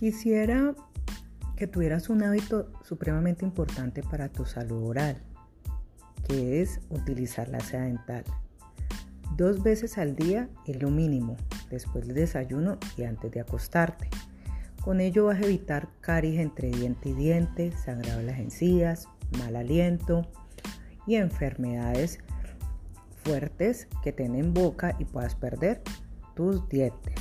Quisiera que tuvieras un hábito supremamente importante para tu salud oral, que es utilizar la seda dental. Dos veces al día es lo mínimo, después del desayuno y antes de acostarte. Con ello vas a evitar caries entre diente y diente, sangrado de las encías, mal aliento y enfermedades fuertes que tienen boca y puedas perder tus dientes.